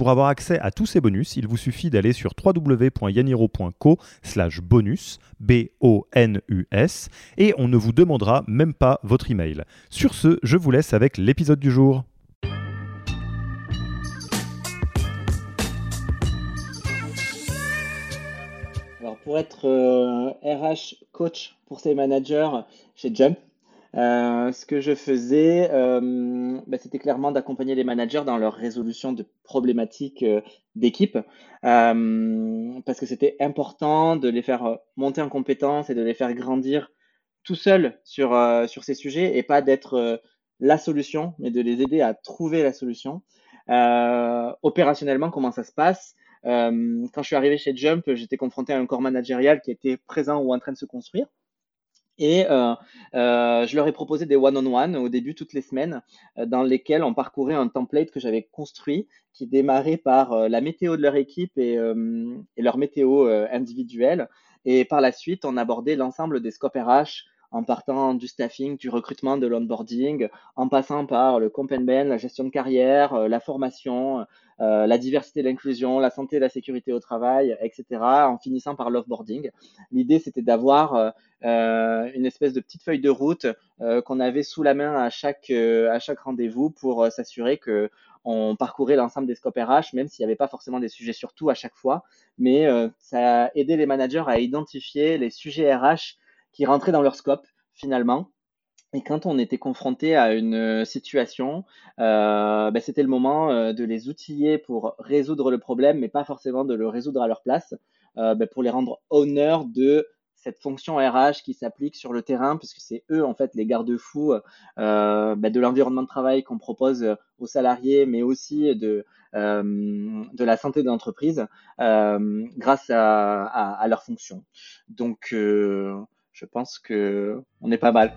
Pour avoir accès à tous ces bonus, il vous suffit d'aller sur www.yaniro.co slash bonus, B-O-N-U-S, et on ne vous demandera même pas votre email. Sur ce, je vous laisse avec l'épisode du jour. Alors pour être RH coach pour ces managers chez Jump, euh, ce que je faisais, euh, bah, c'était clairement d'accompagner les managers dans leur résolution de problématiques euh, d'équipe, parce que c'était important de les faire monter en compétences et de les faire grandir tout seuls sur, sur ces sujets et pas d'être la solution, mais de les aider à trouver la solution. opérationnellement, comment ça se passe? Quand je suis arrivé chez Jump, j'étais confronté à un corps managérial qui était présent ou en train de se construire. Et euh, euh, je leur ai proposé des one-on-one au début toutes les semaines, euh, dans lesquels on parcourait un template que j'avais construit, qui démarrait par la météo de leur équipe et, et leur météo individuelle. Et par la suite, on abordait l'ensemble des scopes RH en partant du staffing, du recrutement, de l'onboarding, en passant par le comp ben, la gestion de carrière, euh, la formation, euh, la diversité l'inclusion, la santé la sécurité au travail, etc., en finissant par l'offboarding. L'idée, c'était d'avoir euh, une espèce de petite feuille de route qu'on avait sous la main à chaque, chaque rendez-vous pour s'assurer que on parcourait l'ensemble des scopes RH, même s'il n'y avait pas forcément des sujets sur tout à chaque fois. Mais ça a aidé les managers à identifier les sujets RH qui rentraient dans leur scope finalement. Et quand on était confronté à une euh, situation, euh, ben, c'était le moment euh, de les outiller pour résoudre le problème, mais pas forcément de le résoudre à leur place, ben, pour les rendre honneur de cette fonction RH qui s'applique sur le terrain, puisque c'est eux en fait les garde-fous ben, de l'environnement de travail qu'on propose aux salariés, mais aussi de, de la santé de l'entreprise grâce à, à, leur fonction. Donc je pense que on est pas mal.